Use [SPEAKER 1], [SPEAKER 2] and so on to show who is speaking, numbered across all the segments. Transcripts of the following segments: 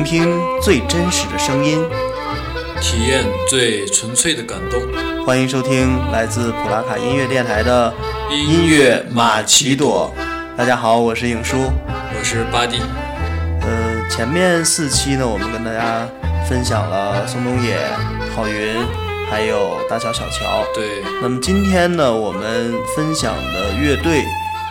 [SPEAKER 1] 聆听最真实的声音，
[SPEAKER 2] 体验最纯粹的感动。
[SPEAKER 1] 欢迎收听来自普拉卡音乐电台的
[SPEAKER 2] 音
[SPEAKER 1] 乐马奇朵。大家好，我是影叔，
[SPEAKER 2] 我是巴蒂。
[SPEAKER 1] 呃，前面四期呢，我们跟大家分享了宋冬野、郝云，还有大乔、小乔。
[SPEAKER 2] 对。
[SPEAKER 1] 那么今天呢，我们分享的乐队，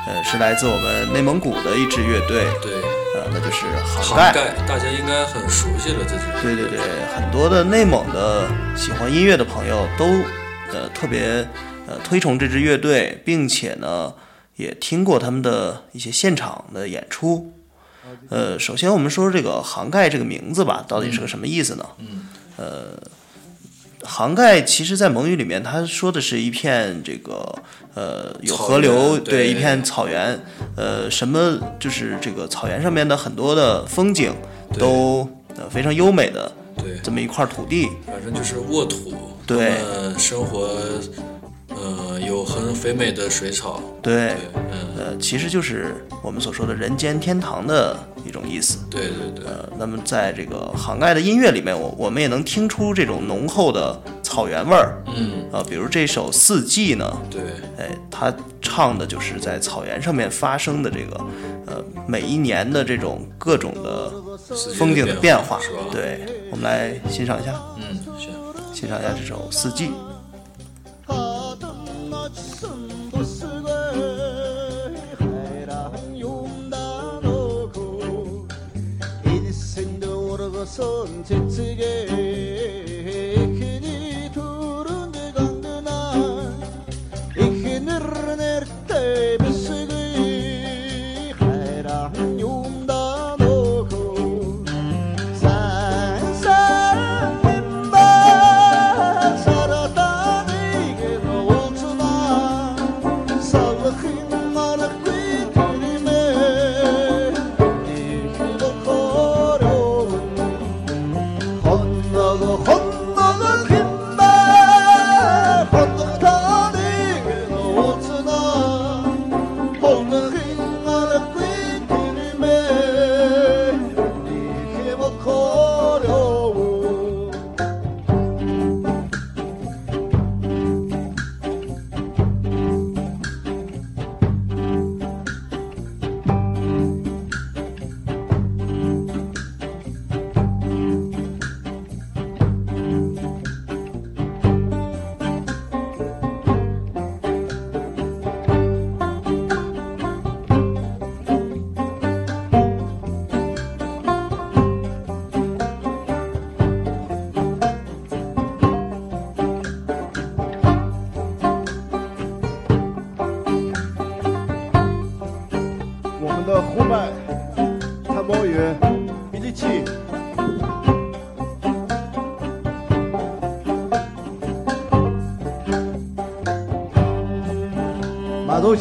[SPEAKER 1] 呃，是来自我们内蒙古的一支乐队。
[SPEAKER 2] 对。
[SPEAKER 1] 那就是
[SPEAKER 2] 杭
[SPEAKER 1] 盖，
[SPEAKER 2] 大家应该很熟悉了。这是
[SPEAKER 1] 对对对，很多的内蒙的喜欢音乐的朋友都呃特别呃推崇这支乐队，并且呢也听过他们的一些现场的演出。呃，首先我们说这个杭盖这个名字吧，到底是个什么意思呢？
[SPEAKER 2] 嗯，
[SPEAKER 1] 呃。杭盖其实，在蒙语里面，他说的是一片这个呃有河流，
[SPEAKER 2] 对
[SPEAKER 1] 一片草原，呃，什么就是这个草原上面的很多的风景都呃非常优美的，
[SPEAKER 2] 对，
[SPEAKER 1] 这么一块土地，
[SPEAKER 2] 反正就是沃土，
[SPEAKER 1] 对，
[SPEAKER 2] 生活。呃，有很肥美的水草，
[SPEAKER 1] 对，
[SPEAKER 2] 嗯，
[SPEAKER 1] 呃，其实就是我们所说的人间天堂的一种意思，
[SPEAKER 2] 对对对。
[SPEAKER 1] 呃，那么在这个涵盖的音乐里面，我我们也能听出这种浓厚的草原味儿，
[SPEAKER 2] 嗯，
[SPEAKER 1] 啊，比如这首《四季》呢，
[SPEAKER 2] 对，
[SPEAKER 1] 哎，他唱的就是在草原上面发生的这个，呃，每一年的这种各种的风景的变化，对，我们来欣赏一下，
[SPEAKER 2] 嗯，行，
[SPEAKER 1] 欣赏一下这首《四季》。
[SPEAKER 3] Mama.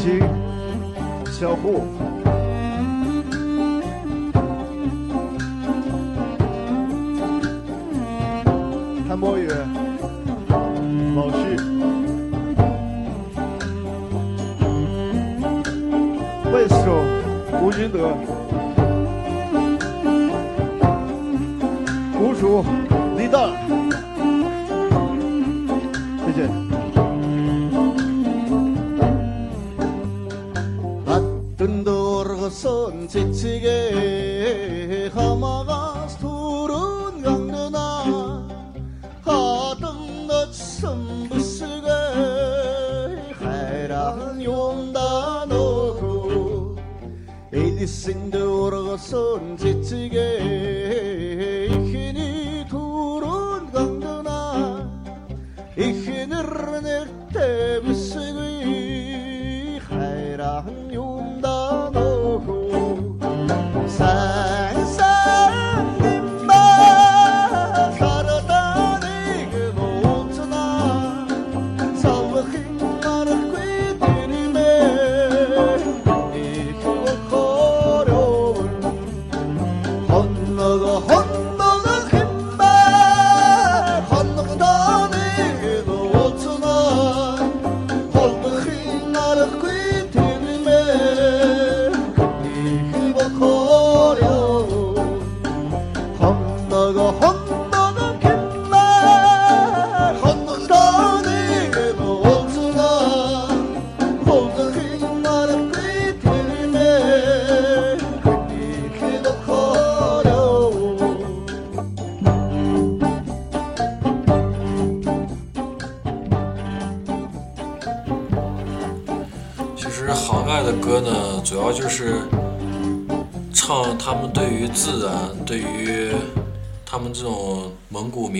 [SPEAKER 3] 에小户，谭博宇，老徐，贝斯手吴军德，鼓手李大，손 지치게 하마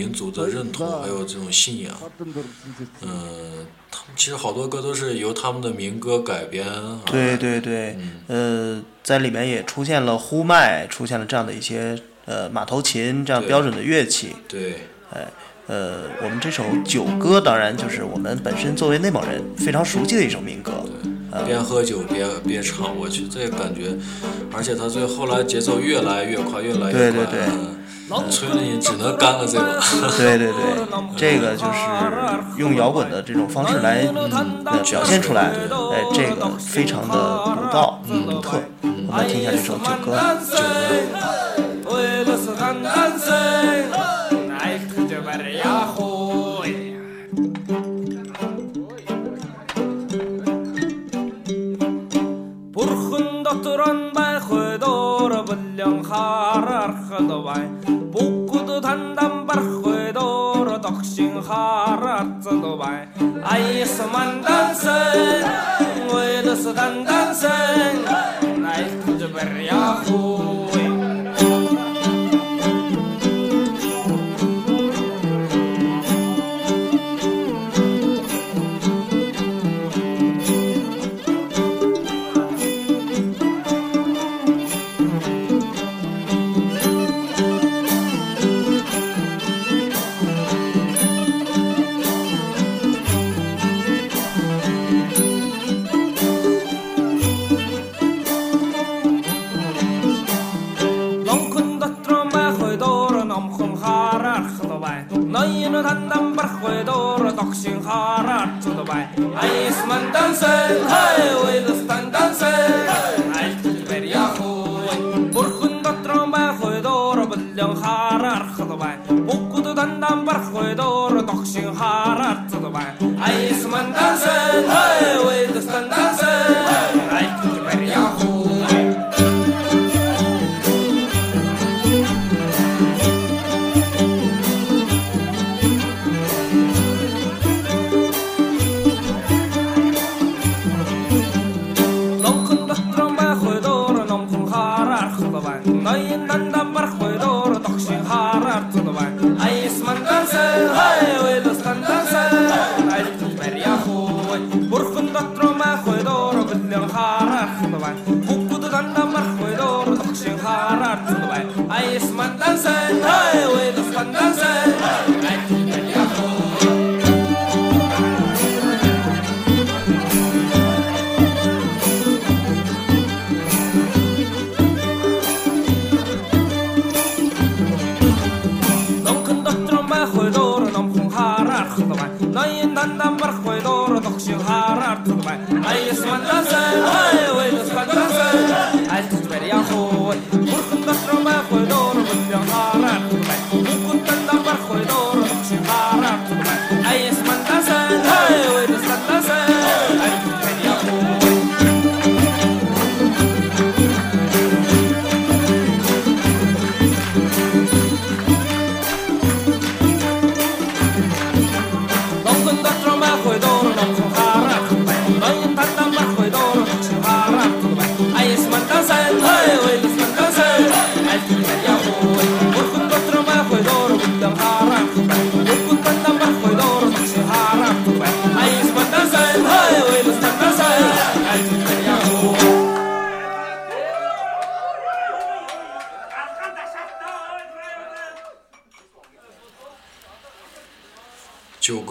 [SPEAKER 4] 民族的认同，还有这种信仰。嗯，其实好多歌都是由他们的民歌改编。
[SPEAKER 1] 对对对，
[SPEAKER 4] 嗯、
[SPEAKER 1] 呃，在里面也出现了呼麦，出现了这样的一些呃马头琴这样标准的乐器。
[SPEAKER 4] 对，哎。
[SPEAKER 1] 呃，我们这首《酒歌》当然就是我们本身作为内蒙人非常熟悉的一首民歌。
[SPEAKER 4] 对，边喝酒边边唱，我去，这感觉，而且他最后来节奏越来越快，越来越快。
[SPEAKER 1] 对对对。
[SPEAKER 4] 能吹的你只能干了这个，
[SPEAKER 1] 对对对，这个就是用摇滚的这种方式来嗯表现出来，哎，这个非常的独到独特，我们来听一下这首酒歌，
[SPEAKER 2] 酒歌。دندن سن نايت كجبر يا
[SPEAKER 4] خو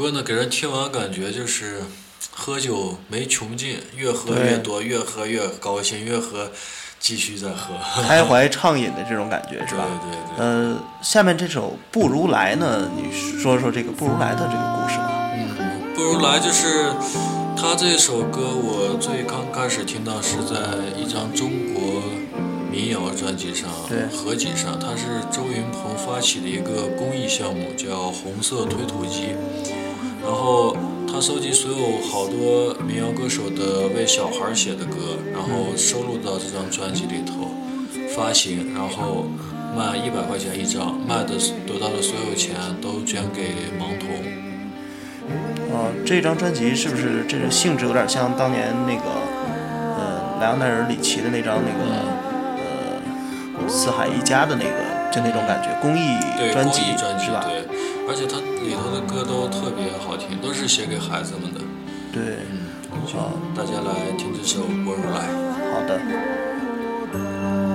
[SPEAKER 4] 歌呢，给人听完感觉就是喝酒没穷尽，越喝越多，越喝越高兴，越喝继续再喝。
[SPEAKER 1] 开怀畅饮的这种感觉是吧？
[SPEAKER 4] 对对对
[SPEAKER 1] 呃，下面这首《不如来》呢，你说说这个《不如来》的这个故事吧。
[SPEAKER 4] 嗯不如来就是他这首歌，我最刚开始听到是在一张中国民谣专辑上
[SPEAKER 1] 对
[SPEAKER 4] 合集上，它是周云鹏发起的一个公益项目，叫“红色推土机”。然后他收集所有好多民谣歌手的为小孩写的歌，然后收录到这张专辑里头发行，然后卖一百块钱一张，卖的得到的所有钱都捐给盲童。
[SPEAKER 1] 啊，这张专辑是不是这个性质有点像当年那个呃
[SPEAKER 5] 莱昂纳尔·里奇的那张那个呃四海一家的那个，就那种感觉，公益专辑
[SPEAKER 2] 公益专辑
[SPEAKER 5] 是吧？
[SPEAKER 2] 对，而且它里头的歌都特别好听，都是写给孩子们的。
[SPEAKER 5] 对，
[SPEAKER 2] 嗯，好大家来听这首《波如来》。
[SPEAKER 5] 好的。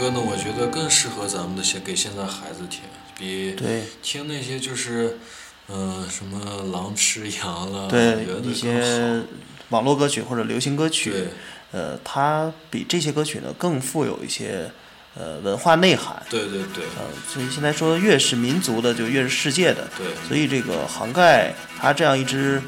[SPEAKER 2] 歌呢，我觉得更适合咱们的现给现在孩子听，比
[SPEAKER 5] 对
[SPEAKER 2] 听那些就是，嗯、什么狼吃羊了，
[SPEAKER 5] 对一些。网络歌曲或者流行歌曲，呃，它比这些歌曲呢更富有一些呃文化内涵。
[SPEAKER 2] 对对对
[SPEAKER 5] 呃，所以现在说越是民族的就越是世界的，
[SPEAKER 2] 对，
[SPEAKER 5] 所以这个涵盖它这样一支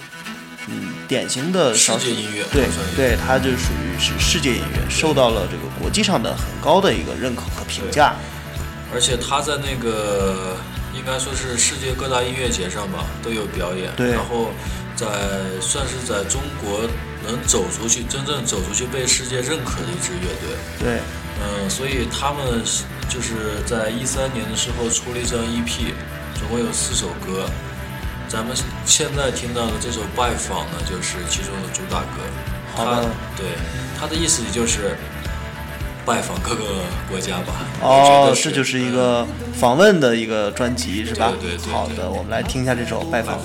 [SPEAKER 5] 嗯典型的
[SPEAKER 2] 世界音乐
[SPEAKER 5] 对对，它就属于是世界音乐，受到了这个国际上的很高的一个认可和评价。
[SPEAKER 2] 而且他在那个应该说是世界各大音乐节上吧都有表演，
[SPEAKER 5] 对
[SPEAKER 2] 然后在算是在中国能走出去，真正走出去被世界认可的一支乐队。
[SPEAKER 5] 对
[SPEAKER 2] 嗯，所以他们是就是在一三年的时候出了一张 EP，总共有四首歌。咱们现在听到的这首《拜访》呢，就是其中的主打歌。它
[SPEAKER 5] 好的
[SPEAKER 2] 对他的意思就是拜访各个国家吧。
[SPEAKER 5] 哦这就是一个访问的一个专辑是吧？
[SPEAKER 2] 对对对对
[SPEAKER 5] 好的，我们来听一下这首《拜访》。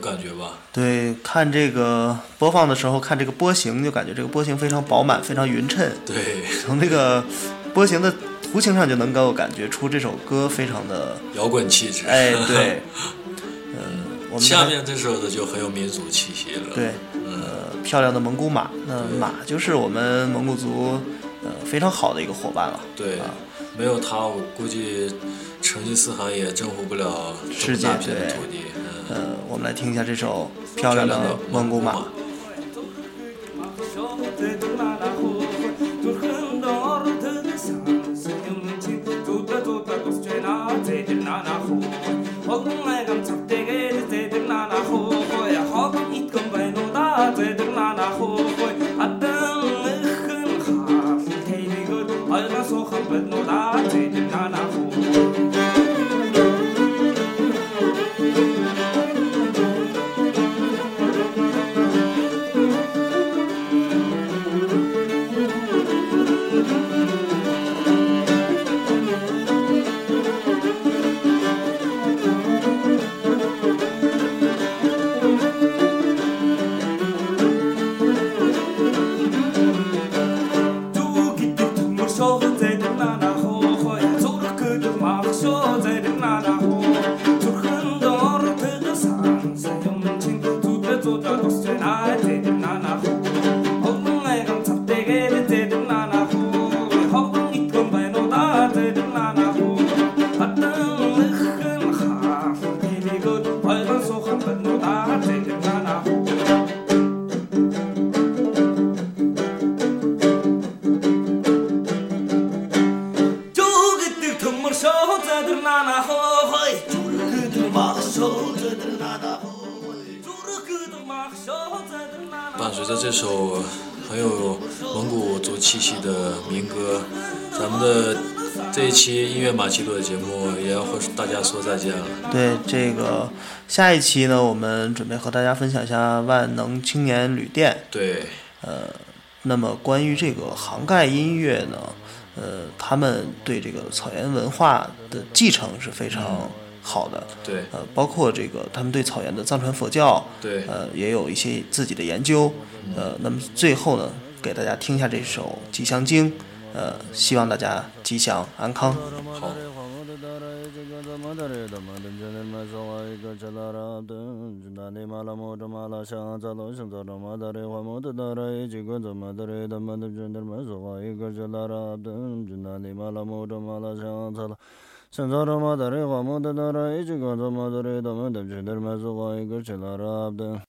[SPEAKER 4] 感觉吧，
[SPEAKER 1] 对，看这个播放的时候，看这个波形，就感觉这个波形非常饱满，非常匀称。
[SPEAKER 4] 对，
[SPEAKER 1] 从这个波形的图形上就能够感觉出这首歌非常的
[SPEAKER 4] 摇滚气质。
[SPEAKER 1] 哎，对，嗯，我们
[SPEAKER 4] 下面这首的就很有民族气息了。
[SPEAKER 1] 对，呃，漂亮的蒙古马，那马就是我们蒙古族呃非常好的一个伙伴了。
[SPEAKER 4] 对，没有它，我估计成吉思汗也征服不了
[SPEAKER 1] 世界
[SPEAKER 4] 片的土地。
[SPEAKER 1] 呃，我们来听一下这首漂亮的蒙古马。
[SPEAKER 4] 伴 随着这首很有蒙古族气息的民歌，咱们的这一期音乐马奇朵的节目也要和大家说再见了。
[SPEAKER 1] 对，这个下一期呢，我们准备和大家分享一下万能青年旅店。
[SPEAKER 4] 对，
[SPEAKER 1] 呃，那么关于这个杭盖音乐呢，呃，他们对这个草原文化的继承是非常。好的，
[SPEAKER 4] 对，
[SPEAKER 1] 呃，包括这个他们对草原的藏传佛教，
[SPEAKER 4] 对，
[SPEAKER 1] 呃，也有一些自己的研究，呃，那么最后呢，给大家听一下这首《吉祥经》，呃，希望大家吉祥安康。
[SPEAKER 4] 好。sanzara madari ghamudadara ichi ganza madari dhamma dabchidar mazu ghayi garchilarabda